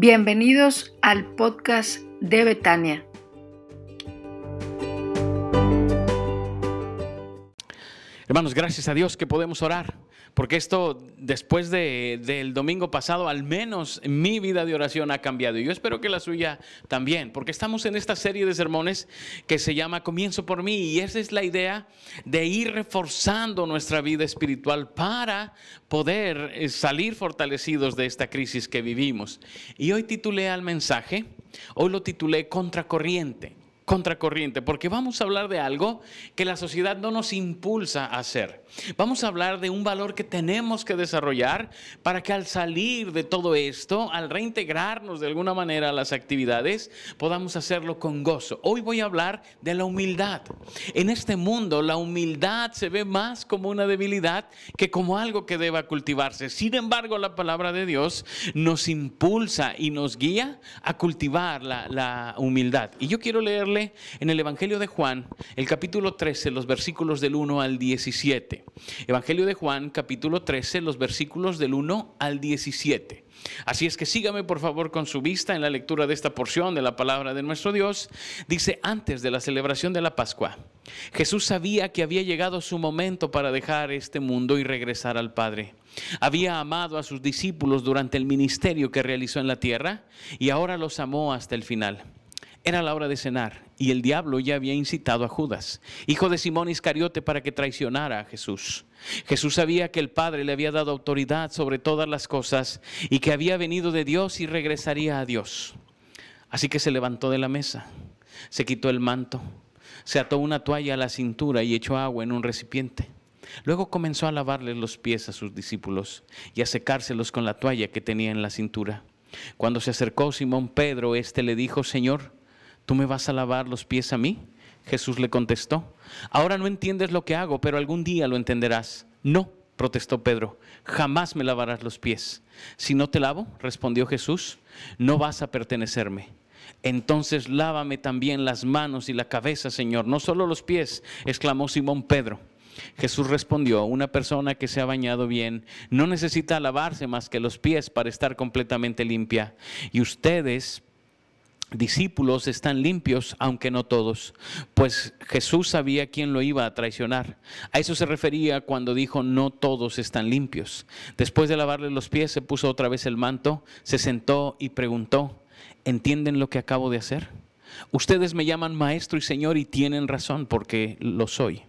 Bienvenidos al podcast de Betania. Hermanos, gracias a Dios que podemos orar, porque esto después del domingo pasado, al menos mi vida de oración ha cambiado. Y yo espero que la suya también, porque estamos en esta serie de sermones que se llama Comienzo por mí. Y esa es la idea de ir reforzando nuestra vida espiritual para poder eh, salir fortalecidos de esta crisis que vivimos. Y hoy titulé al mensaje, hoy lo titulé Contracorriente contracorriente, porque vamos a hablar de algo que la sociedad no nos impulsa a hacer. Vamos a hablar de un valor que tenemos que desarrollar para que al salir de todo esto, al reintegrarnos de alguna manera a las actividades, podamos hacerlo con gozo. Hoy voy a hablar de la humildad. En este mundo la humildad se ve más como una debilidad que como algo que deba cultivarse. Sin embargo, la palabra de Dios nos impulsa y nos guía a cultivar la, la humildad. Y yo quiero leerle en el Evangelio de Juan, el capítulo 13, los versículos del 1 al 17. Evangelio de Juan, capítulo 13, los versículos del 1 al 17. Así es que sígame por favor con su vista en la lectura de esta porción de la palabra de nuestro Dios. Dice, antes de la celebración de la Pascua, Jesús sabía que había llegado su momento para dejar este mundo y regresar al Padre. Había amado a sus discípulos durante el ministerio que realizó en la tierra y ahora los amó hasta el final. Era la hora de cenar y el diablo ya había incitado a Judas, hijo de Simón Iscariote, para que traicionara a Jesús. Jesús sabía que el Padre le había dado autoridad sobre todas las cosas y que había venido de Dios y regresaría a Dios. Así que se levantó de la mesa, se quitó el manto, se ató una toalla a la cintura y echó agua en un recipiente. Luego comenzó a lavarle los pies a sus discípulos y a secárselos con la toalla que tenía en la cintura. Cuando se acercó Simón Pedro, éste le dijo, Señor, ¿tú me vas a lavar los pies a mí? Jesús le contestó, ahora no entiendes lo que hago, pero algún día lo entenderás. No, protestó Pedro, jamás me lavarás los pies. Si no te lavo, respondió Jesús, no vas a pertenecerme. Entonces lávame también las manos y la cabeza, Señor, no solo los pies, exclamó Simón Pedro. Jesús respondió, una persona que se ha bañado bien no necesita lavarse más que los pies para estar completamente limpia. Y ustedes, discípulos están limpios, aunque no todos, pues Jesús sabía quién lo iba a traicionar. A eso se refería cuando dijo, no todos están limpios. Después de lavarle los pies, se puso otra vez el manto, se sentó y preguntó, ¿entienden lo que acabo de hacer? Ustedes me llaman maestro y señor y tienen razón porque lo soy.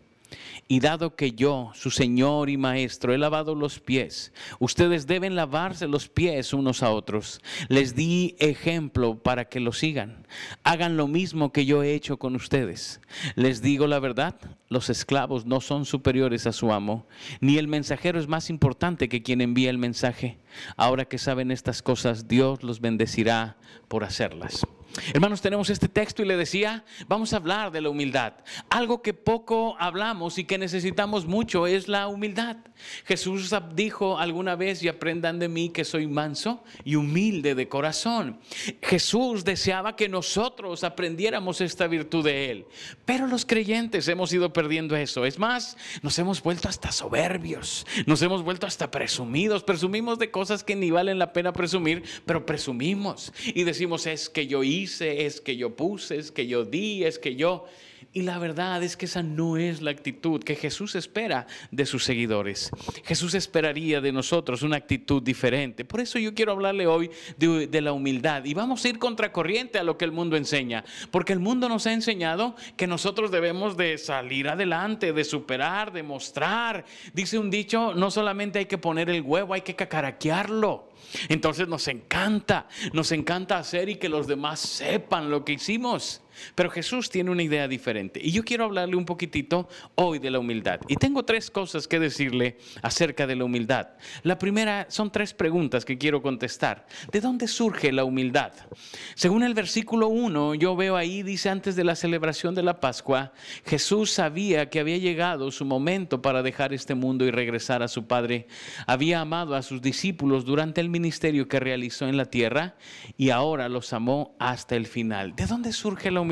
Y dado que yo, su Señor y Maestro, he lavado los pies, ustedes deben lavarse los pies unos a otros. Les di ejemplo para que lo sigan. Hagan lo mismo que yo he hecho con ustedes. Les digo la verdad, los esclavos no son superiores a su amo, ni el mensajero es más importante que quien envía el mensaje. Ahora que saben estas cosas, Dios los bendecirá por hacerlas. Hermanos, tenemos este texto y le decía, vamos a hablar de la humildad. Algo que poco hablamos y que necesitamos mucho es la humildad. Jesús dijo alguna vez, y aprendan de mí que soy manso y humilde de corazón. Jesús deseaba que nosotros aprendiéramos esta virtud de Él. Pero los creyentes hemos ido perdiendo eso. Es más, nos hemos vuelto hasta soberbios, nos hemos vuelto hasta presumidos. Presumimos de cosas que ni valen la pena presumir, pero presumimos. Y decimos, es que yo hice es que yo puse, es que yo di, es que yo... Y la verdad es que esa no es la actitud que Jesús espera de sus seguidores. Jesús esperaría de nosotros una actitud diferente. Por eso yo quiero hablarle hoy de, de, la humildad. Y vamos a ir contracorriente a lo que el mundo enseña. Porque el mundo nos ha enseñado que nosotros debemos de salir adelante, de superar, de mostrar. Dice un dicho, no solamente hay que poner el huevo, hay que cacaraquearlo. Entonces nos encanta, nos encanta hacer y que los demás sepan lo que hicimos. Pero Jesús tiene una idea diferente. Y yo quiero hablarle un poquitito hoy de la humildad. Y tengo tres cosas que decirle acerca de la humildad. La primera son tres preguntas que quiero contestar. ¿De dónde surge la humildad? Según el versículo 1, yo veo ahí, dice antes de la celebración de la Pascua, Jesús sabía que había llegado su momento para dejar este mundo y regresar a su Padre. Había amado a sus discípulos durante el ministerio que realizó en la tierra y ahora los amó hasta el final. ¿De dónde surge la humildad?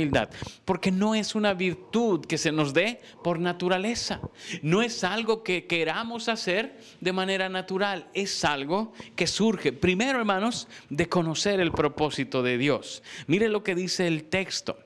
Porque no es una virtud que se nos dé por naturaleza. No es algo que queramos hacer de manera natural. Es algo que surge, primero hermanos, de conocer el propósito de Dios. Mire lo que dice el texto.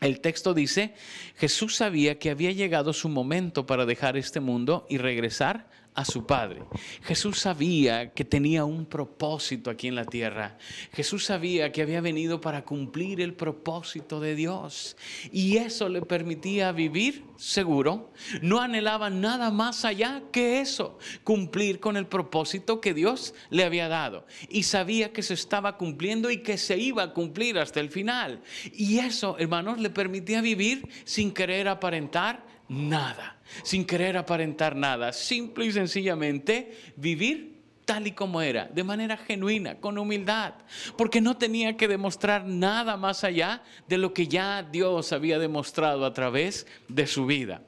El texto dice, Jesús sabía que había llegado su momento para dejar este mundo y regresar a su Padre. Jesús sabía que tenía un propósito aquí en la tierra. Jesús sabía que había venido para cumplir el propósito de Dios. Y eso le permitía vivir seguro. No anhelaba nada más allá que eso, cumplir con el propósito que Dios le había dado. Y sabía que se estaba cumpliendo y que se iba a cumplir hasta el final. Y eso, hermanos, le permitía vivir sin querer aparentar nada, sin querer aparentar nada, simple y sencillamente vivir tal y como era, de manera genuina, con humildad, porque no tenía que demostrar nada más allá de lo que ya Dios había demostrado a través de su vida.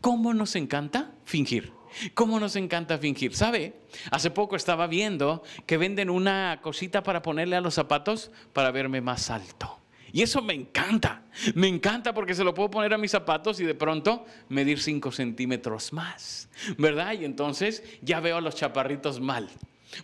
¿Cómo nos encanta fingir? ¿Cómo nos encanta fingir? ¿Sabe? Hace poco estaba viendo que venden una cosita para ponerle a los zapatos para verme más alto. Y eso me encanta. Me encanta porque se lo puedo poner a mis zapatos y de pronto medir 5 centímetros más. ¿Verdad? Y entonces ya veo a los chaparritos mal.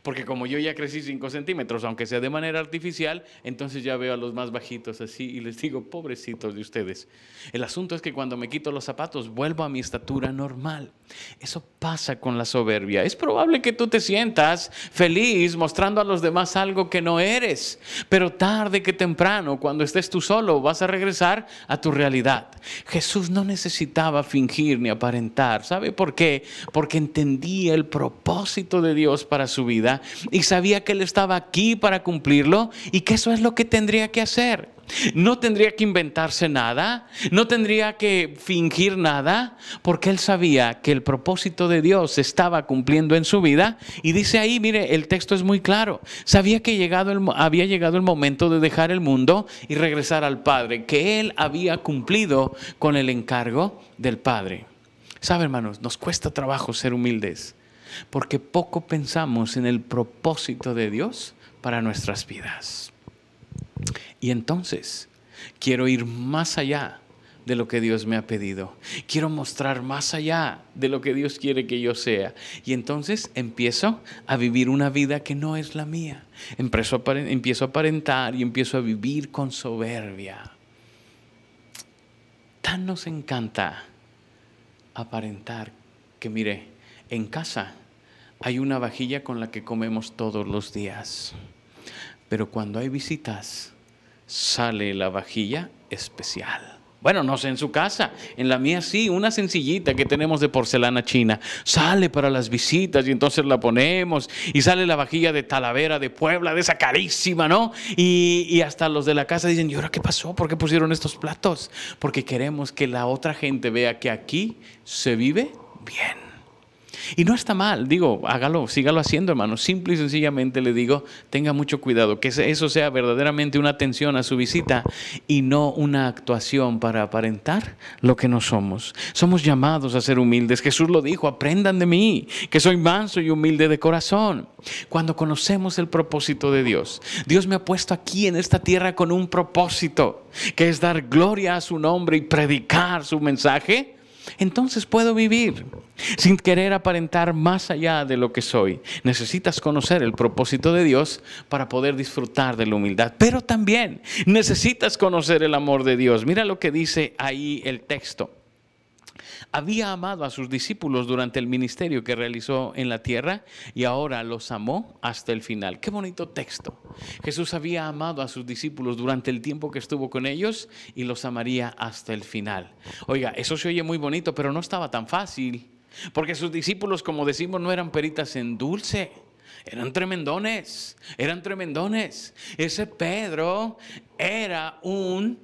Porque como yo ya crecí 5 centímetros, aunque sea de manera artificial, entonces ya veo a los más bajitos así y les digo, pobrecitos de ustedes. El asunto es que cuando me quito los zapatos vuelvo a mi estatura normal. Eso pasa con la soberbia. Es probable que tú te sientas feliz mostrando a los demás algo que no eres, pero tarde que temprano, cuando estés tú solo, vas a regresar a tu realidad. Jesús no necesitaba fingir ni aparentar. ¿Sabe por qué? Porque entendía el propósito de Dios para su vida y sabía que Él estaba aquí para cumplirlo y que eso es lo que tendría que hacer. No tendría que inventarse nada, no tendría que fingir nada, porque él sabía que el propósito de Dios estaba cumpliendo en su vida. Y dice ahí, mire, el texto es muy claro. Sabía que había llegado el momento de dejar el mundo y regresar al Padre, que él había cumplido con el encargo del Padre. Sabe, hermanos, nos cuesta trabajo ser humildes porque poco pensamos en el propósito de Dios para nuestras vidas. Y entonces quiero ir más allá de lo que Dios me ha pedido. Quiero mostrar más allá de lo que Dios quiere que yo sea. Y entonces empiezo a vivir una vida que no es la mía. Empiezo a aparentar y empiezo a vivir con soberbia. Tan nos encanta aparentar que mire, en casa hay una vajilla con la que comemos todos los días, pero cuando hay visitas sale la vajilla especial. Bueno, no sé en su casa, en la mía sí, una sencillita que tenemos de porcelana china. Sale para las visitas y entonces la ponemos y sale la vajilla de Talavera, de Puebla, de esa carísima, ¿no? Y, hasta los de la casa dicen, ¿y ahora qué pasó? ¿Por qué pusieron estos platos? Porque queremos que la otra gente vea que aquí se vive bien. Y no está mal, digo, hágalo, sígalo haciendo, hermano. Simple y sencillamente le digo, tenga mucho cuidado, que eso sea verdaderamente una atención a su visita y no una actuación para aparentar lo que no somos. Somos llamados a ser humildes. Jesús lo dijo, aprendan de mí, que soy manso y humilde de corazón. Cuando conocemos el propósito de Dios, Dios me ha puesto aquí en esta tierra con un propósito, que es dar gloria a su nombre y predicar su mensaje entonces puedo vivir sin querer aparentar más allá de lo que soy. Necesitas conocer el propósito de Dios para poder disfrutar de la humildad, pero también necesitas conocer el amor de Dios. Mira lo que dice ahí el texto había amado a sus discípulos durante el ministerio que realizó en la tierra y ahora los amó hasta el final. Qué bonito texto. Jesús había amado a sus discípulos durante el tiempo que estuvo con ellos y los amaría hasta el final. Oiga, eso se oye muy bonito, pero no estaba tan fácil, porque sus discípulos, como decimos, no eran peritas en dulce. Eran tremendones, eran tremendones. Ese Pedro era un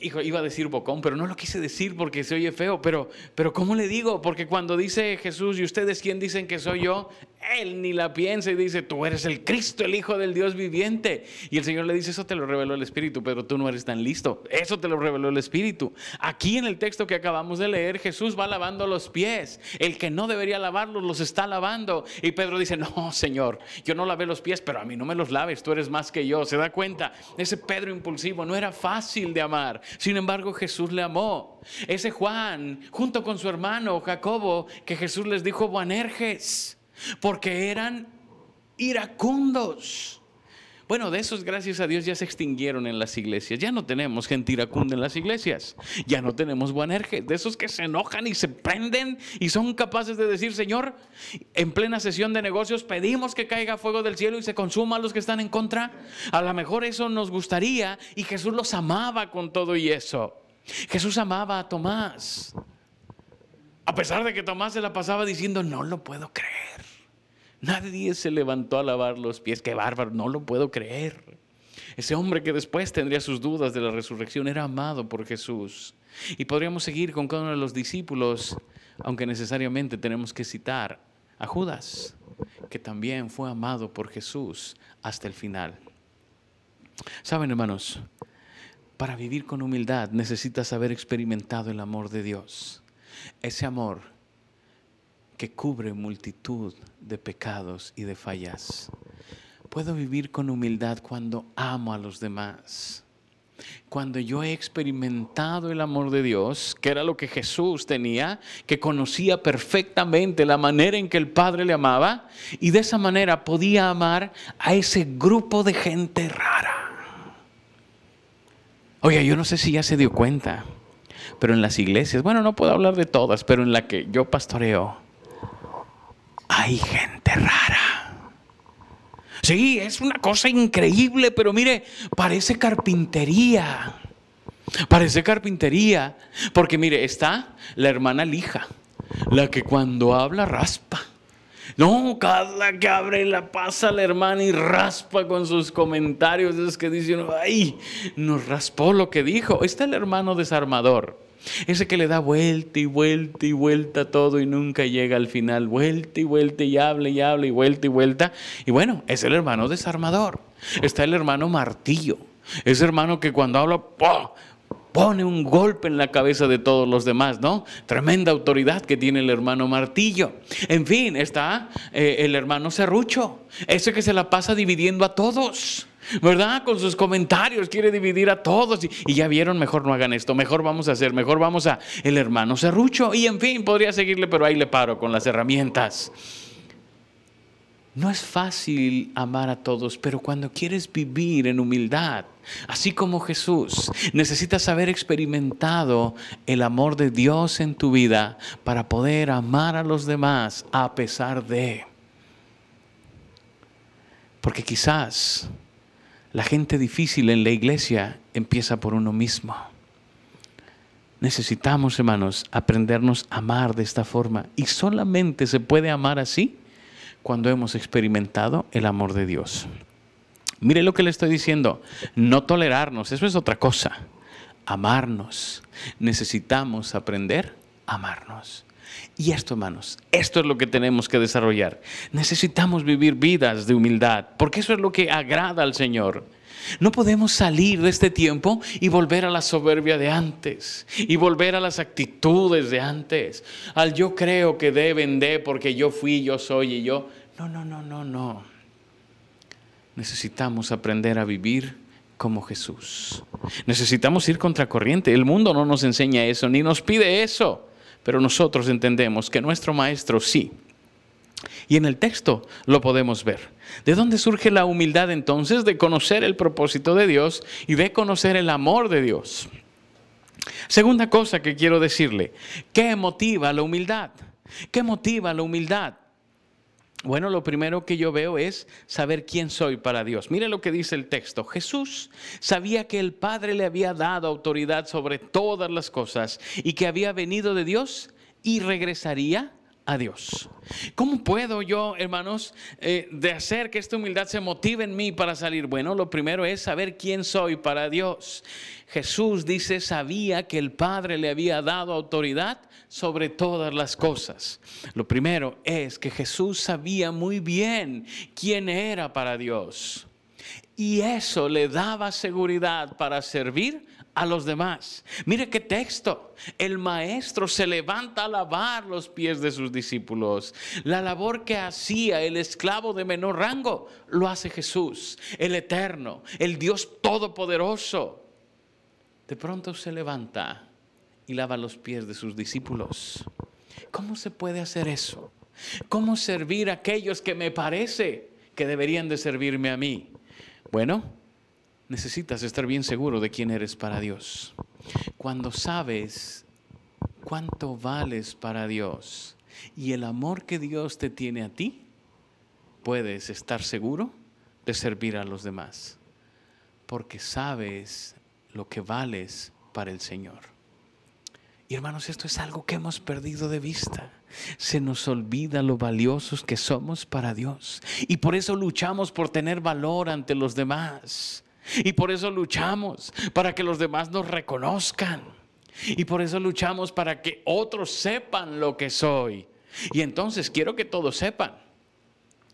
hijo, iba a decir bocón, pero no lo quise decir porque se oye feo, pero, pero ¿cómo le digo? Porque cuando dice Jesús, ¿y ustedes quién dicen que soy yo? Él ni la piensa y dice, tú eres el Cristo, el Hijo del Dios viviente. Y el Señor le dice, eso te lo reveló el Espíritu, pero tú no eres tan listo. Eso te lo reveló el Espíritu. Aquí en el texto que acabamos de leer, Jesús va lavando los pies. El que no debería lavarlos los está lavando. Y Pedro dice, no, Señor, yo no lavé los pies, pero a mí no me los laves, tú eres más que yo. Se da cuenta, ese Pedro impulsivo no era fácil de amar. Sin embargo, Jesús le amó. Ese Juan, junto con su hermano Jacobo, que Jesús les dijo, Buanerges porque eran iracundos. Bueno, de esos, gracias a Dios, ya se extinguieron en las iglesias. Ya no tenemos gente iracunda en las iglesias. Ya no tenemos buanerges. De esos que se enojan y se prenden y son capaces de decir, Señor, en plena sesión de negocios pedimos que caiga fuego del cielo y se consuma a los que están en contra. A lo mejor eso nos gustaría y Jesús los amaba con todo y eso. Jesús amaba a Tomás. A pesar de que Tomás se la pasaba diciendo, no lo puedo creer. Nadie se levantó a lavar los pies. Qué bárbaro, no lo puedo creer. Ese hombre que después tendría sus dudas de la resurrección era amado por Jesús. Y podríamos seguir con cada uno de los discípulos, aunque necesariamente tenemos que citar a Judas, que también fue amado por Jesús hasta el final. Saben, hermanos, para vivir con humildad necesitas haber experimentado el amor de Dios. Ese amor que cubre multitud de pecados y de fallas. Puedo vivir con humildad cuando amo a los demás. Cuando yo he experimentado el amor de Dios, que era lo que Jesús tenía, que conocía perfectamente la manera en que el Padre le amaba, y de esa manera podía amar a ese grupo de gente rara. Oye, yo no sé si ya se dio cuenta, pero en las iglesias, bueno, no puedo hablar de todas, pero en la que yo pastoreo, hay gente rara. Sí, es una cosa increíble, pero mire, parece carpintería. Parece carpintería, porque mire, está la hermana lija, la que cuando habla raspa. No, cada que abre la pasa la hermana y raspa con sus comentarios, es que dicen, ay, nos raspó lo que dijo. Está el hermano desarmador. Ese que le da vuelta y vuelta y vuelta todo y nunca llega al final. Vuelta y vuelta y habla y habla y vuelta y vuelta. Y bueno, es el hermano desarmador. Está el hermano martillo. Ese hermano que cuando habla, pone un golpe en la cabeza de todos los demás, ¿no? Tremenda autoridad que tiene el hermano Martillo. En fin, está eh, el hermano Serrucho, ese que se la pasa dividiendo a todos. ¿verdad? Con sus comentarios quiere dividir a todos. Y, ya vieron, mejor no hagan esto, mejor vamos a hacer, mejor vamos a el hermano Serrucho. Y en fin, podría seguirle, pero ahí le paro con las herramientas. No es fácil amar a todos, pero cuando quieres vivir en humildad, así como Jesús, necesitas haber experimentado el amor de Dios en tu vida para poder amar a los demás a pesar de. Porque quizás la gente difícil en la iglesia empieza por uno mismo. Necesitamos, hermanos, aprendernos a amar de esta forma. Y solamente se puede amar así cuando hemos experimentado el amor de Dios. Mire lo que le estoy diciendo. No tolerarnos, eso es otra cosa. Amarnos. Necesitamos aprender a amarnos. Y esto, hermanos, esto es lo que tenemos que desarrollar. Necesitamos vivir vidas de humildad, porque eso es lo que agrada al Señor. No podemos salir de este tiempo y volver a la soberbia de antes, y volver a las actitudes de antes, al yo creo que deben de, porque yo fui, yo soy y yo. No, no, no, no, no. Necesitamos aprender a vivir como Jesús. Necesitamos ir contracorriente. El mundo no nos enseña eso, ni nos pide eso. Pero nosotros entendemos que nuestro Maestro sí. Y en el texto lo podemos ver. ¿De dónde surge la humildad entonces? De conocer el propósito de Dios y de conocer el amor de Dios. Segunda cosa que quiero decirle, ¿qué motiva la humildad? ¿Qué motiva la humildad? Bueno, lo primero que yo veo es saber quién soy para Dios. Mire lo que dice el texto. Jesús sabía que el Padre le había dado autoridad sobre todas las cosas y que había venido de Dios y regresaría Dios. ¿Cómo puedo yo, hermanos, eh, de hacer que esta humildad se motive en mí para salir? Bueno, lo primero es saber quién soy para Dios. Jesús dice, sabía que el Padre le había dado autoridad sobre todas las cosas. Lo primero es que Jesús sabía muy bien quién era para Dios. Y eso le daba seguridad para servir a los demás. Mire qué texto. El maestro se levanta a lavar los pies de sus discípulos. La labor que hacía el esclavo de menor rango lo hace Jesús, el eterno, el Dios todopoderoso. De pronto se levanta y lava los pies de sus discípulos. ¿Cómo se puede hacer eso? ¿Cómo servir a aquellos que me parece que deberían de servirme a mí? Bueno, necesitas estar bien seguro de quién eres para Dios. Cuando sabes cuánto vales para Dios y el amor que Dios te tiene a ti, puedes estar seguro de servir a los demás, porque sabes lo que vales para el Señor. Y hermanos, esto es algo que hemos perdido de vista. Se nos olvida lo valiosos que somos para Dios. Y por eso luchamos por tener valor ante los demás. Y por eso luchamos para que los demás nos reconozcan. Y por eso luchamos para que otros sepan lo que soy. Y entonces quiero que todos sepan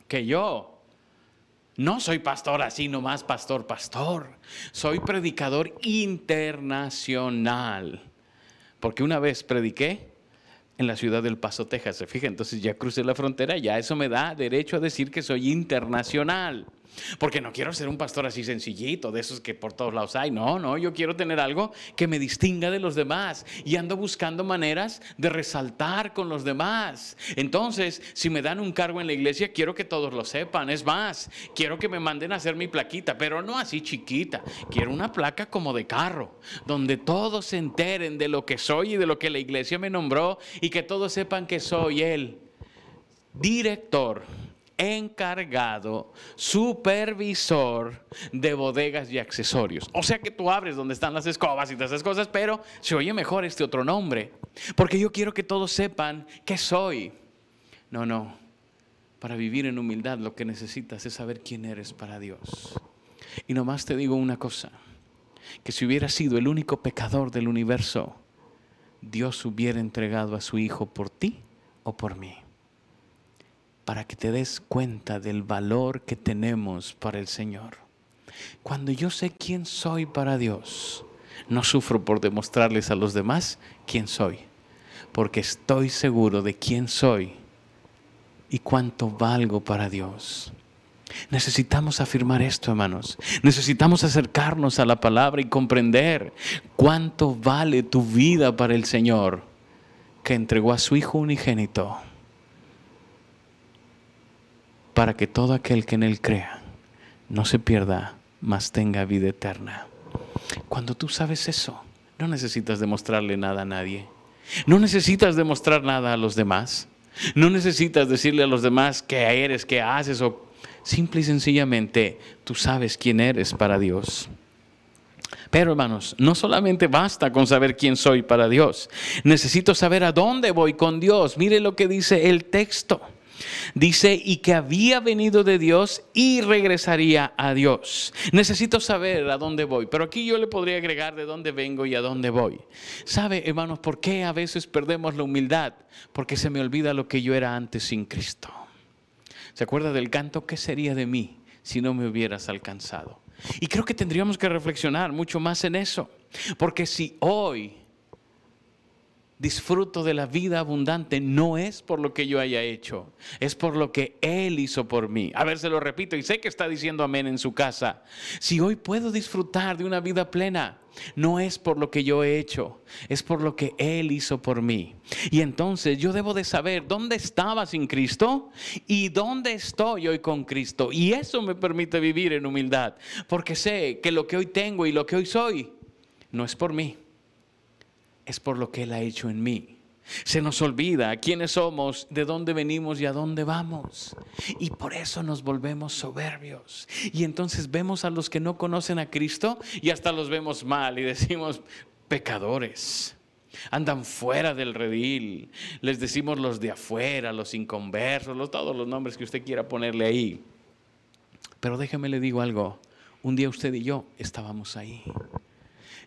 que yo no soy pastor así nomás, pastor, pastor. Soy predicador internacional. Porque una vez prediqué en la ciudad del Paso, Texas. Se fija, entonces ya crucé la frontera, ya eso me da derecho a decir que soy internacional. Porque no quiero ser un pastor así sencillito, de esos que por todos lados hay. No, no, yo quiero tener algo que me distinga de los demás. Y ando buscando maneras de resaltar con los demás. Entonces, si me dan un cargo en la iglesia, quiero que todos lo sepan. Es más, quiero que me manden a hacer mi plaquita, pero no así chiquita. Quiero una placa como de carro, donde todos se enteren de lo que soy y de lo que la iglesia me nombró y que todos sepan que soy el director encargado, supervisor de bodegas y accesorios. O sea que tú abres donde están las escobas y todas esas cosas, pero se oye mejor este otro nombre, porque yo quiero que todos sepan que soy. No, no. Para vivir en humildad lo que necesitas es saber quién eres para Dios. Y nomás te digo una cosa, que si hubiera sido el único pecador del universo, Dios hubiera entregado a su Hijo por ti o por mí para que te des cuenta del valor que tenemos para el Señor. Cuando yo sé quién soy para Dios, no sufro por demostrarles a los demás quién soy, porque estoy seguro de quién soy y cuánto valgo para Dios. Necesitamos afirmar esto, hermanos. Necesitamos acercarnos a la palabra y comprender cuánto vale tu vida para el Señor, que entregó a su Hijo unigénito para que todo aquel que en Él crea no se pierda, mas tenga vida eterna. Cuando tú sabes eso, no necesitas demostrarle nada a nadie. No necesitas demostrar nada a los demás. No necesitas decirle a los demás qué eres, qué haces o simple y sencillamente tú sabes quién eres para Dios. Pero hermanos, no solamente basta con saber quién soy para Dios. Necesito saber a dónde voy con Dios. Mire lo que dice el texto. Dice, y que había venido de Dios y regresaría a Dios. Necesito saber a dónde voy, pero aquí yo le podría agregar de dónde vengo y a dónde voy. ¿Sabe, hermanos, por qué a veces perdemos la humildad? Porque se me olvida lo que yo era antes sin Cristo. ¿Se acuerda del canto? ¿Qué sería de mí si no me hubieras alcanzado? Y creo que tendríamos que reflexionar mucho más en eso. Porque si hoy disfruto de la vida abundante no es por lo que yo haya hecho, es por lo que Él hizo por mí. A ver, se lo repito y sé que está diciendo amén en su casa. Si hoy puedo disfrutar de una vida plena, no es por lo que yo he hecho, es por lo que Él hizo por mí. Y entonces yo debo de saber dónde estaba sin Cristo y dónde estoy hoy con Cristo. Y eso me permite vivir en humildad, porque sé que lo que hoy tengo y lo que hoy soy no es por mí es por lo que Él ha hecho en mí. Se nos olvida quiénes somos, de dónde venimos y a dónde vamos. Y por eso nos volvemos soberbios. Y entonces vemos a los que no conocen a Cristo y hasta los vemos mal y decimos pecadores. Andan fuera del redil. Les decimos los de afuera, los inconversos, los, todos los nombres que usted quiera ponerle ahí. Pero déjeme le digo algo. Un día usted y yo estábamos ahí.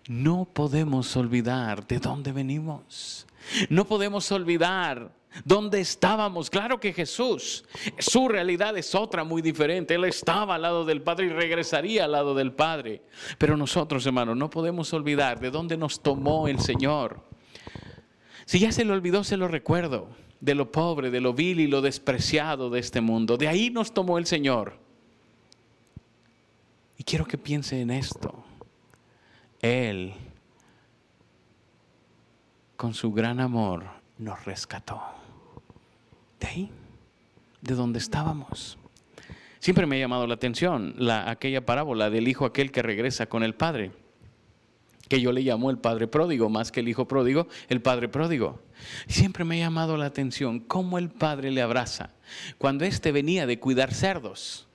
No podemos olvidar de dónde venimos. No podemos olvidar dónde estábamos. Claro que Jesús, su realidad es otra muy diferente. Él estaba al lado del Padre y regresaría al lado del Padre. Pero nosotros, hermanos, no podemos olvidar de dónde nos tomó el Señor. Si ya se lo olvidó, se lo recuerdo. De lo pobre, de lo vil y lo despreciado de este mundo. De ahí nos tomó el Señor. Y quiero que piense en esto. Él, con su gran amor, nos rescató. De ahí, de donde estábamos. Siempre me ha llamado la atención la, aquella parábola del hijo aquel que regresa con el padre, que yo le llamo el padre pródigo, más que el hijo pródigo, el padre pródigo. Siempre me ha llamado la atención cómo el padre le abraza cuando éste venía de cuidar cerdos.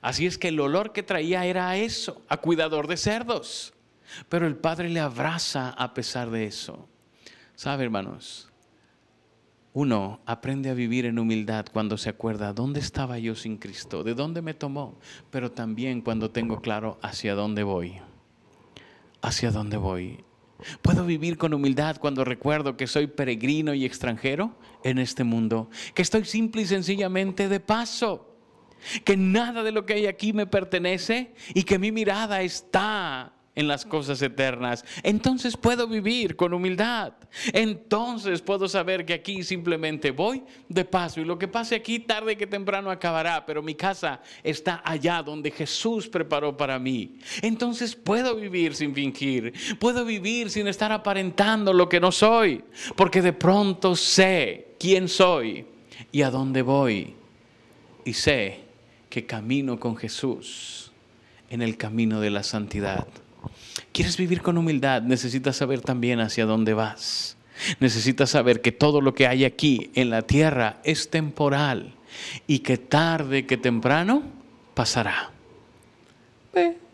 Así es que el olor que traía era a eso, a cuidador de cerdos. Pero el Padre le abraza a pesar de eso. ¿Sabe, hermanos? Uno aprende a vivir en humildad cuando se acuerda dónde estaba yo sin Cristo, de dónde me tomó, pero también cuando tengo claro hacia dónde voy. Hacia dónde voy. Puedo vivir con humildad cuando recuerdo que soy peregrino y extranjero en este mundo, que estoy simple y sencillamente de paso, que nada de lo que hay aquí me pertenece y que mi mirada está en las cosas eternas. Entonces puedo vivir con humildad. Entonces puedo saber que aquí simplemente voy de paso y lo que pase aquí tarde que temprano acabará, pero mi casa está allá donde Jesús preparó para mí. Entonces puedo vivir sin fingir, puedo vivir sin estar aparentando lo que no soy, porque de pronto sé quién soy y a dónde voy y sé que camino con Jesús en el camino de la santidad. ¿Quieres vivir con humildad? Necesitas saber también hacia dónde vas. Necesitas saber que todo lo que hay aquí en la tierra es temporal y que tarde que temprano pasará.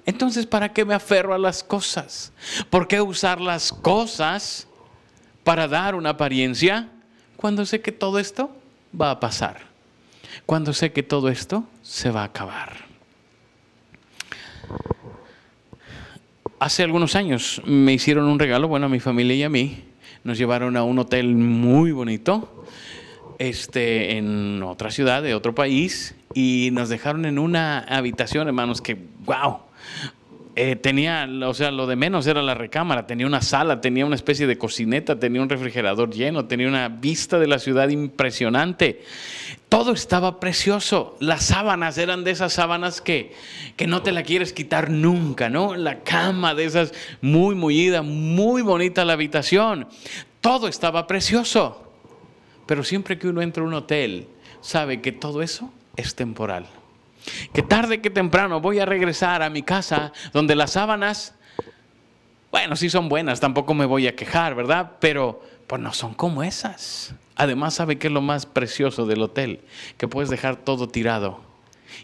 Entonces, ¿para qué me aferro a las cosas? ¿Por qué usar las cosas para dar una apariencia cuando sé que todo esto va a pasar? Cuando sé que todo esto se va a acabar. Hace algunos años me hicieron un regalo, bueno, a mi familia y a mí. Nos llevaron a un hotel muy bonito, este, en otra ciudad, de otro país, y nos dejaron en una habitación, hermanos, que, wow, eh, tenía, o sea, lo de menos era la recámara, tenía una sala, tenía una especie de cocineta, tenía un refrigerador lleno, tenía una vista de la ciudad impresionante. Todo estaba precioso. Las sábanas eran de esas sábanas que, que no te la quieres quitar nunca, ¿no? La cama de esas muy mullida, muy bonita la habitación. Todo estaba precioso. Pero siempre que uno entra a un hotel, sabe que todo eso es temporal que tarde que temprano voy a regresar a mi casa donde las sábanas, bueno, sí son buenas, tampoco me voy a quejar, ¿verdad? Pero pues no son como esas. Además, ¿sabe qué es lo más precioso del hotel? Que puedes dejar todo tirado.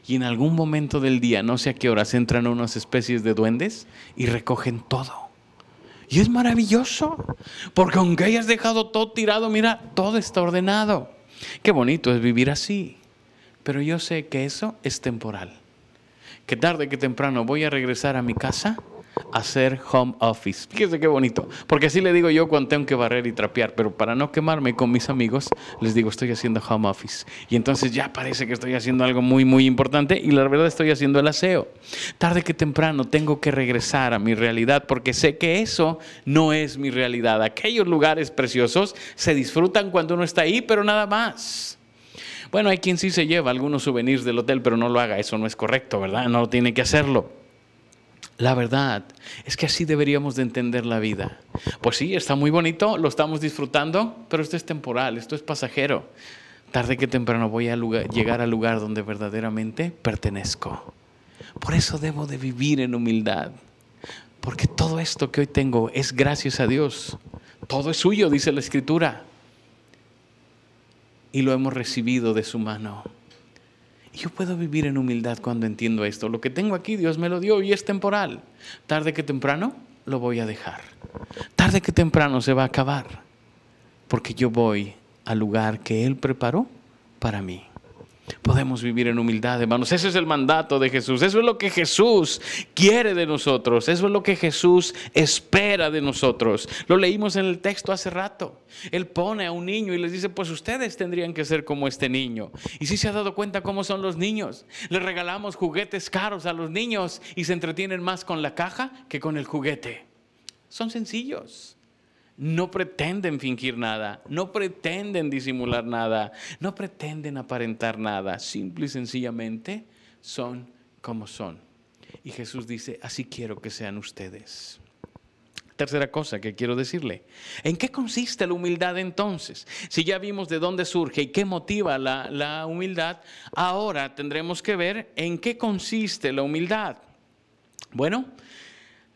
Y en algún momento del día, no sé a qué horas, entran unas especies de duendes y recogen todo. Y es maravilloso, porque aunque hayas dejado todo tirado, mira, todo está ordenado. Qué bonito es vivir así. Pero yo sé que eso es temporal. Que tarde que temprano voy a regresar a mi casa a hacer home office. Fíjese qué bonito. Porque así le digo yo cuando tengo que barrer y trapear. Pero para no quemarme con mis amigos, les digo, estoy haciendo home office. Y entonces ya parece que estoy haciendo algo muy, muy importante. Y la verdad estoy haciendo el aseo. Tarde que temprano tengo que regresar a mi realidad. Porque sé que eso no es mi realidad. Aquellos lugares preciosos se disfrutan cuando uno está ahí, pero nada más. Bueno, hay quien sí se lleva algunos souvenirs del hotel, pero no lo haga, eso no es correcto, ¿verdad? No tiene que hacerlo. La verdad es que así deberíamos de entender la vida. Pues sí, está muy bonito, lo estamos disfrutando, pero esto es temporal, esto es pasajero. Tarde que temprano voy a llegar al lugar donde verdaderamente pertenezco. Por eso debo de vivir en humildad, porque todo esto que hoy tengo es gracias a Dios. Todo es suyo, dice la Escritura y lo hemos recibido de su mano. Yo puedo vivir en humildad cuando entiendo esto. Lo que tengo aquí Dios me lo dio y es temporal. Tarde que temprano lo voy a dejar. Tarde que temprano se va a acabar, porque yo voy al lugar que Él preparó para mí. Podemos vivir en humildad, hermanos. Ese es el mandato de Jesús. Eso es lo que Jesús quiere de nosotros. Eso es lo que Jesús espera de nosotros. Lo leímos en el texto hace rato. Él pone a un niño y les dice, pues ustedes tendrían que ser como este niño. Y si se ha dado cuenta cómo son los niños. Les regalamos juguetes caros a los niños y se entretienen más con la caja que con el juguete. Son sencillos no pretenden fingir nada, no pretenden disimular nada, no pretenden aparentar nada, simple y sencillamente son como son. Y Jesús dice, así quiero que sean ustedes. Tercera cosa que quiero decirle, ¿en qué consiste la humildad entonces? Si ya vimos de dónde surge y qué motiva la, la humildad, ahora tendremos que ver en qué consiste la humildad. Bueno,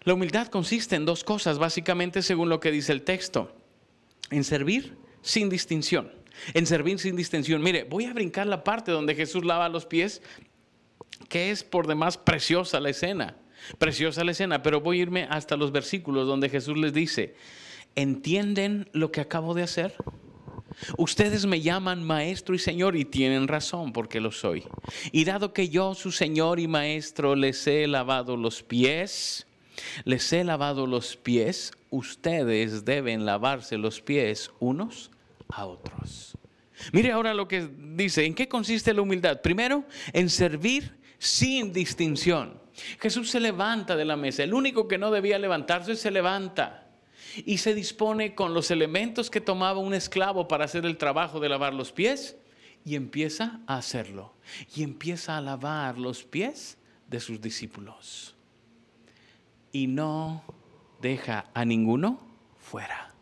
la humildad consiste en dos cosas, básicamente según lo que dice el texto. En servir sin distinción. En servir sin distinción. Mire, voy a brincar la parte donde Jesús lava los pies, que es por demás preciosa la escena. Preciosa la escena, pero voy a irme hasta los versículos donde Jesús les dice, ¿entienden lo que acabo de hacer? Ustedes me llaman maestro y señor y tienen razón porque lo soy. Y dado que yo, su señor y maestro, les he lavado los pies, les he lavado los pies, ustedes deben lavarse los pies unos a otros. Mire ahora lo que dice, ¿en qué consiste la humildad? Primero, en servir sin distinción. Jesús se levanta de la mesa, el único que no debía levantarse se levanta y se dispone con los elementos que tomaba un esclavo para hacer el trabajo de lavar los pies y empieza a hacerlo y empieza a lavar los pies de sus discípulos y no deja a ninguno fuera.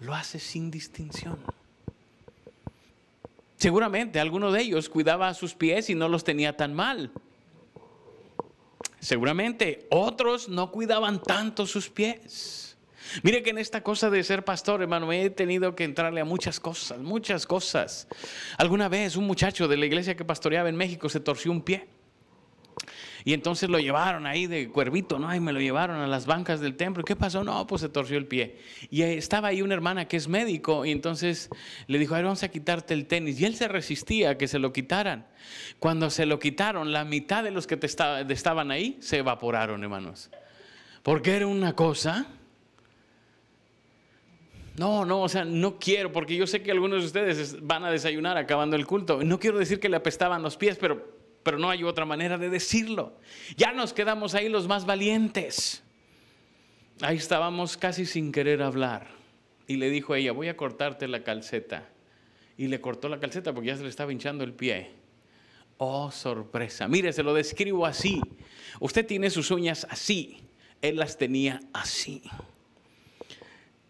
Lo hace sin distinción. Seguramente alguno de ellos cuidaba sus pies y no los tenía tan mal. Seguramente otros no cuidaban tanto sus pies. Mire que en esta cosa de ser pastor, hermano, he tenido que entrarle a muchas cosas, muchas cosas. Alguna vez un muchacho de la iglesia que pastoreaba en México se torció un pie. Y entonces lo llevaron ahí de cuervito, ¿no? Y me lo llevaron a las bancas del templo. ¿Qué pasó? No, pues se torció el pie. Y estaba ahí una hermana que es médico y entonces le dijo, a vamos a quitarte el tenis. Y él se resistía a que se lo quitaran. Cuando se lo quitaron, la mitad de los que estaban ahí se evaporaron, hermanos. Porque era una cosa... No, no, o sea, no quiero, porque yo sé que algunos de ustedes van a desayunar acabando el culto. No quiero decir que le apestaban los pies, pero pero no hay otra manera de decirlo. Ya nos quedamos ahí los más valientes. Ahí estábamos casi sin querer hablar. Y le dijo a ella, voy a cortarte la calceta. Y le cortó la calceta porque ya se le estaba hinchando el pie. Oh, sorpresa. Mire, se lo describo así. Usted tiene sus uñas así. Él las tenía así.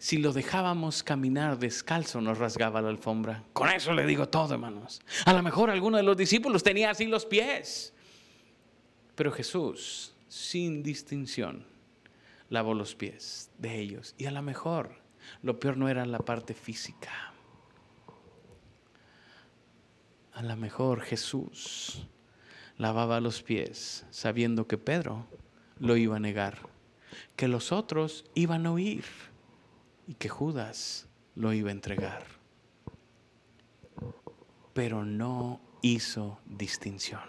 Si lo dejábamos caminar descalzo, nos rasgaba la alfombra. Con eso le digo todo, hermanos. A lo mejor alguno de los discípulos tenía así los pies. Pero Jesús, sin distinción, lavó los pies de ellos. Y a lo mejor lo peor no era la parte física. A lo mejor Jesús lavaba los pies sabiendo que Pedro lo iba a negar, que los otros iban a huir y que Judas lo iba a entregar. Pero no hizo distinción.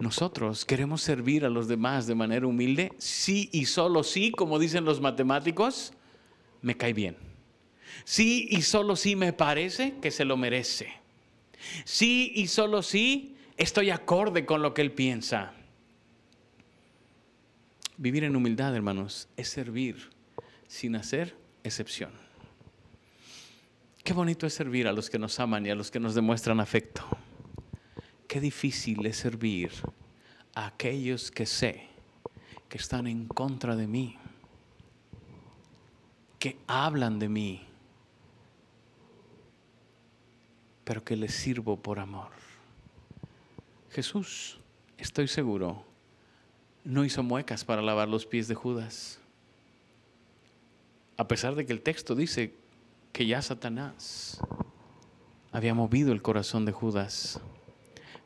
Nosotros queremos servir a los demás de manera humilde, sí y solo sí, como dicen los matemáticos, me cae bien. Sí y solo sí me parece que se lo merece. Sí y solo sí estoy acorde con lo que él piensa. Vivir en humildad, hermanos, es servir sin hacer excepción. Qué bonito es servir a los que nos aman y a los que nos demuestran afecto. Qué difícil es servir a aquellos que sé que están en contra de mí, que hablan de mí, pero que les sirvo por amor. Jesús, estoy seguro, no hizo muecas para lavar los pies de Judas a pesar de que el texto dice que ya Satanás había movido el corazón de Judas,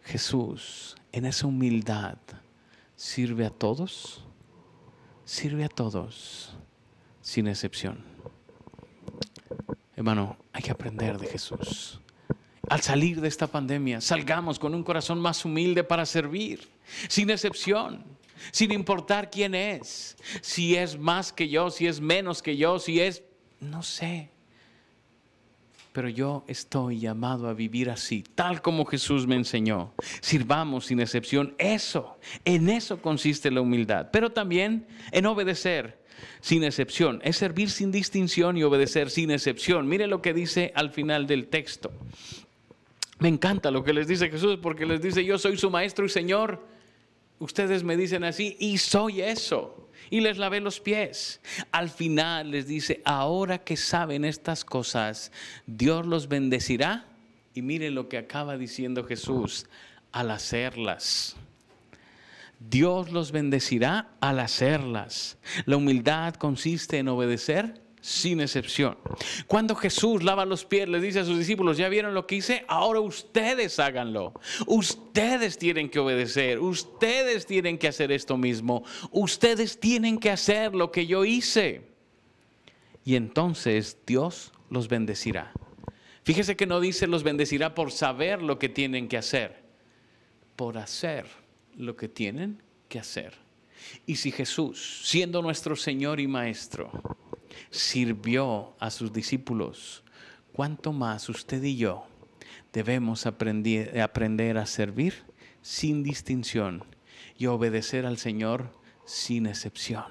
Jesús en esa humildad sirve a todos sirve a todos, sin excepción. Hermano, hay que aprender de Jesús. Al salir de esta pandemia, salgamos con un corazón más humilde para servir, sin excepción, sin importar quién es, si es más que yo, si es menos que yo, si es, no sé. Pero yo estoy llamado a vivir así, tal como Jesús me enseñó. Sirvamos sin excepción. Eso, en eso consiste la humildad. Pero también en obedecer sin excepción. Es servir sin distinción y obedecer sin excepción. Mire lo que dice al final del texto. Me encanta lo que les dice Jesús porque les dice, yo soy su maestro y Señor. Ustedes me dicen así y soy eso. Y les lavé los pies. Al final les dice, ahora que saben estas cosas, Dios los bendecirá. Y miren lo que acaba diciendo Jesús al hacerlas. Dios los bendecirá al hacerlas. La humildad consiste en obedecer sin excepción. Cuando Jesús lava los pies, le dice a sus discípulos, ya vieron lo que hice, ahora ustedes háganlo. Ustedes tienen que obedecer, ustedes tienen que hacer esto mismo, ustedes tienen que hacer lo que yo hice. Y entonces Dios los bendecirá. Fíjese que no dice los bendecirá por saber lo que tienen que hacer, por hacer lo que tienen que hacer. Y si Jesús, siendo nuestro Señor y Maestro, sirvió a sus discípulos, ¿cuánto más usted y yo debemos aprender, aprender a servir sin distinción y obedecer al Señor sin excepción?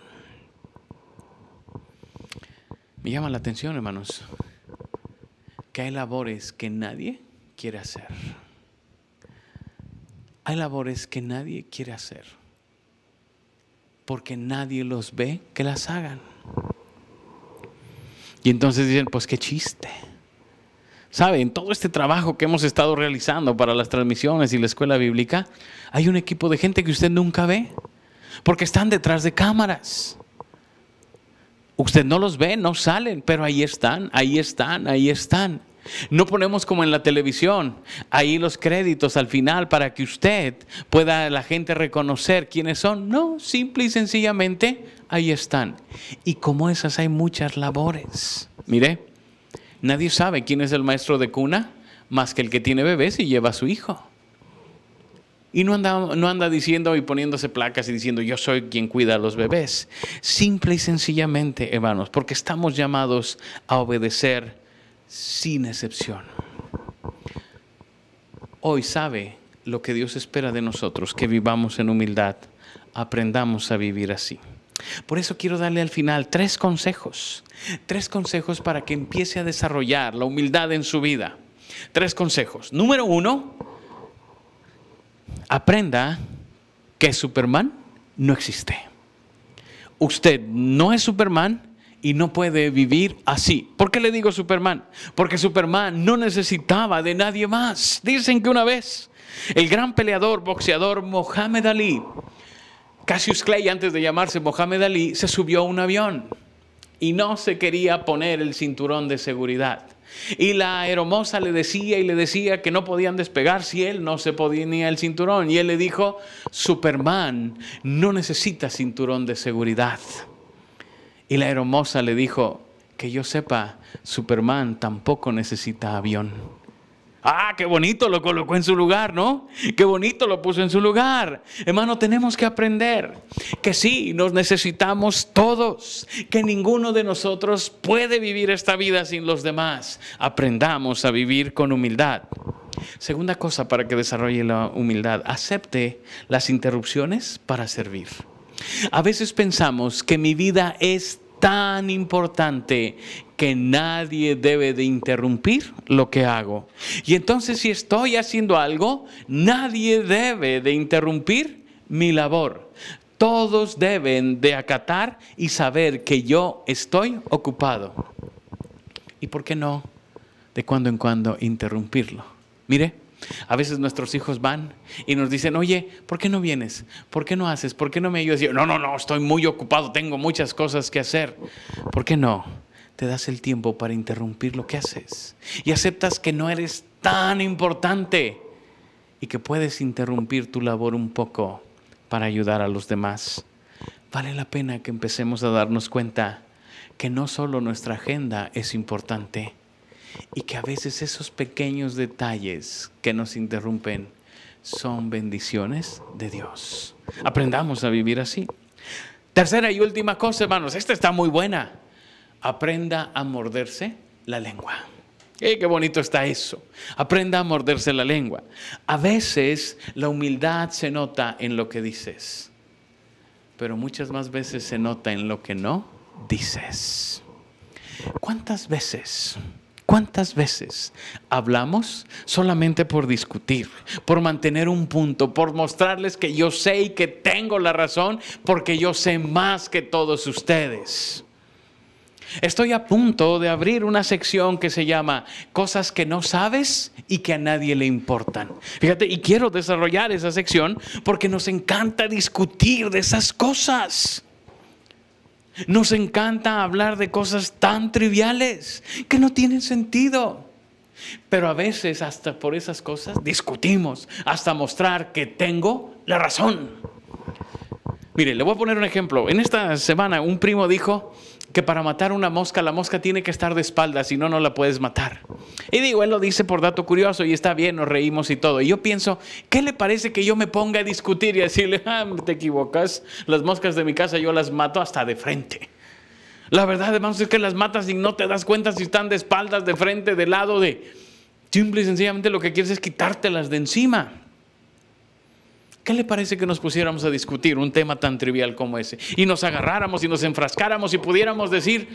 Me llama la atención, hermanos, que hay labores que nadie quiere hacer. Hay labores que nadie quiere hacer porque nadie los ve que las hagan. Y entonces dicen, pues qué chiste. ¿Saben? Todo este trabajo que hemos estado realizando para las transmisiones y la escuela bíblica, hay un equipo de gente que usted nunca ve, porque están detrás de cámaras. Usted no los ve, no salen, pero ahí están, ahí están, ahí están. No ponemos como en la televisión, ahí los créditos al final para que usted pueda la gente reconocer quiénes son. No, simple y sencillamente ahí están. Y como esas hay muchas labores. Mire, nadie sabe quién es el maestro de cuna más que el que tiene bebés y lleva a su hijo. Y no anda, no anda diciendo y poniéndose placas y diciendo yo soy quien cuida a los bebés. Simple y sencillamente, hermanos, porque estamos llamados a obedecer sin excepción. Hoy sabe lo que Dios espera de nosotros, que vivamos en humildad, aprendamos a vivir así. Por eso quiero darle al final tres consejos, tres consejos para que empiece a desarrollar la humildad en su vida. Tres consejos. Número uno, aprenda que Superman no existe. Usted no es Superman, y no puede vivir así. ¿Por qué le digo Superman? Porque Superman no necesitaba de nadie más. Dicen que una vez el gran peleador, boxeador Mohamed Ali, Cassius Clay, antes de llamarse Mohamed Ali, se subió a un avión y no se quería poner el cinturón de seguridad. Y la hermosa le decía y le decía que no podían despegar si él no se ponía el cinturón. Y él le dijo, Superman no necesita cinturón de seguridad. Y la hermosa le dijo, que yo sepa, Superman tampoco necesita avión. Ah, qué bonito lo colocó en su lugar, ¿no? Qué bonito lo puso en su lugar. Hermano, tenemos que aprender que sí, nos necesitamos todos, que ninguno de nosotros puede vivir esta vida sin los demás. Aprendamos a vivir con humildad. Segunda cosa para que desarrolle la humildad, acepte las interrupciones para servir. A veces pensamos que mi vida es tan importante que nadie debe de interrumpir lo que hago. Y entonces si estoy haciendo algo, nadie debe de interrumpir mi labor. Todos deben de acatar y saber que yo estoy ocupado. ¿Y por qué no de cuando en cuando interrumpirlo? Mire, a veces nuestros hijos van y nos dicen, oye, ¿por qué no vienes? ¿Por qué no haces? ¿Por qué no me ayudas? no, no, no, estoy muy ocupado, tengo muchas cosas que hacer. ¿Por qué no? Te das el tiempo para interrumpir lo que haces y aceptas que no eres tan importante y que puedes interrumpir tu labor un poco para ayudar a los demás. vale la pena que empecemos a darnos cuenta que no solo nuestra agenda es importante y que a veces esos pequeños detalles que nos interrumpen son bendiciones de Dios. Aprendamos a vivir así. Tercera y última cosa, hermanos, esta está muy buena. Aprenda a morderse la lengua. qué bonito está eso. Aprenda a morderse la lengua. A veces la humildad se nota en lo que dices, pero muchas más veces se nota en lo que no dices. ¿Cuántas veces? ¿Cuántas veces hablamos solamente por discutir, por mantener un punto, por mostrarles que yo sé y que tengo la razón, porque yo sé más que todos ustedes? Estoy a punto de abrir una sección que se llama Cosas que no sabes y que a nadie le importan. Fíjate, y quiero desarrollar esa sección porque nos encanta discutir de esas cosas. Nos encanta hablar de cosas tan triviales que no tienen sentido. Pero a veces hasta por esas cosas discutimos, hasta mostrar que tengo la razón. Mire, le voy a poner un ejemplo. En esta semana un primo dijo, que para matar una mosca, la mosca tiene que estar de espaldas, si no, no la puedes matar. Y digo, él lo dice por dato curioso y está bien, nos reímos y todo. Y yo pienso, ¿qué le parece que yo me ponga a discutir y decirle, ah, te equivocas, las moscas de mi casa yo las mato hasta de frente? La verdad, además, es que las matas y no te das cuenta si están de espaldas, de frente, de lado, de... Simple y sencillamente lo que quieres es quitártelas de encima. ¿Qué le parece que nos pusiéramos a discutir un tema tan trivial como ese? Y nos agarráramos y nos enfrascáramos y pudiéramos decir,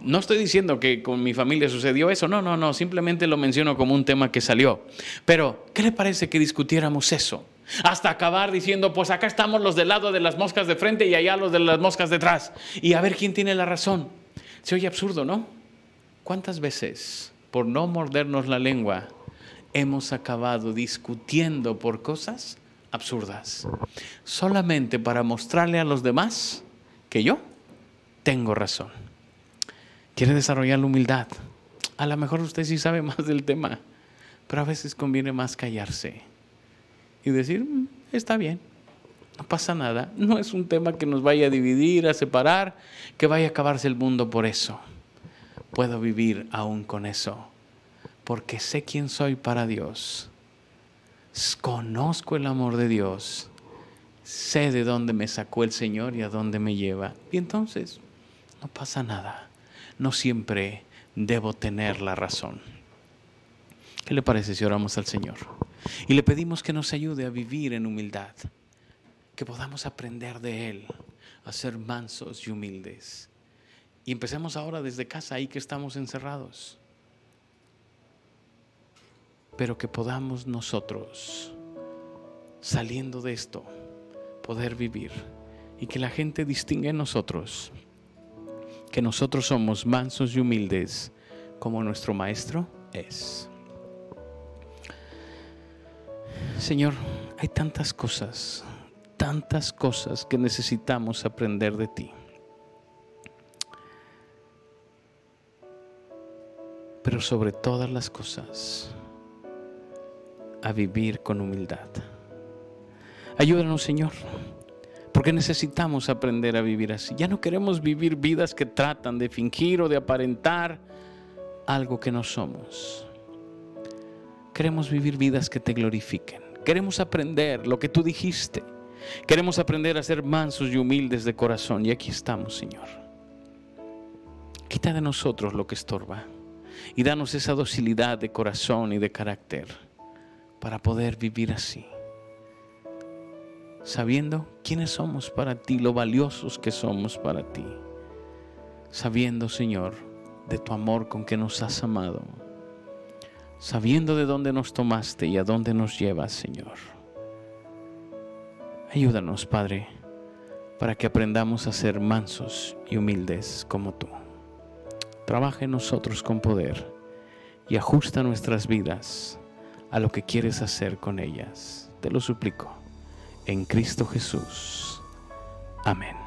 no estoy diciendo que con mi familia sucedió eso, no, no, no, simplemente lo menciono como un tema que salió. Pero, ¿qué le parece que discutiéramos eso? Hasta acabar diciendo, pues acá estamos los del lado de las moscas de frente y allá los de las moscas detrás. Y a ver quién tiene la razón. Se oye absurdo, ¿no? ¿Cuántas veces, por no mordernos la lengua, hemos acabado discutiendo por cosas absurdas, solamente para mostrarle a los demás que yo tengo razón. Quiere desarrollar la humildad. A lo mejor usted sí sabe más del tema, pero a veces conviene más callarse y decir, mm, está bien, no pasa nada, no es un tema que nos vaya a dividir, a separar, que vaya a acabarse el mundo por eso. Puedo vivir aún con eso, porque sé quién soy para Dios conozco el amor de Dios, sé de dónde me sacó el Señor y a dónde me lleva. Y entonces, no pasa nada. No siempre debo tener la razón. ¿Qué le parece si oramos al Señor? Y le pedimos que nos ayude a vivir en humildad, que podamos aprender de Él, a ser mansos y humildes. Y empecemos ahora desde casa, ahí que estamos encerrados pero que podamos nosotros, saliendo de esto, poder vivir y que la gente distinga en nosotros que nosotros somos mansos y humildes como nuestro Maestro es. Señor, hay tantas cosas, tantas cosas que necesitamos aprender de ti. Pero sobre todas las cosas, a vivir con humildad. Ayúdanos, Señor, porque necesitamos aprender a vivir así. Ya no queremos vivir vidas que tratan de fingir o de aparentar algo que no somos. Queremos vivir vidas que te glorifiquen. Queremos aprender lo que tú dijiste. Queremos aprender a ser mansos y humildes de corazón. Y aquí estamos, Señor. Quita de nosotros lo que estorba y danos esa docilidad de corazón y de carácter para poder vivir así. Sabiendo quiénes somos para ti, lo valiosos que somos para ti. Sabiendo, Señor, de tu amor con que nos has amado. Sabiendo de dónde nos tomaste y a dónde nos llevas, Señor. Ayúdanos, Padre, para que aprendamos a ser mansos y humildes como tú. Trabaja en nosotros con poder y ajusta nuestras vidas a lo que quieres hacer con ellas. Te lo suplico. En Cristo Jesús. Amén.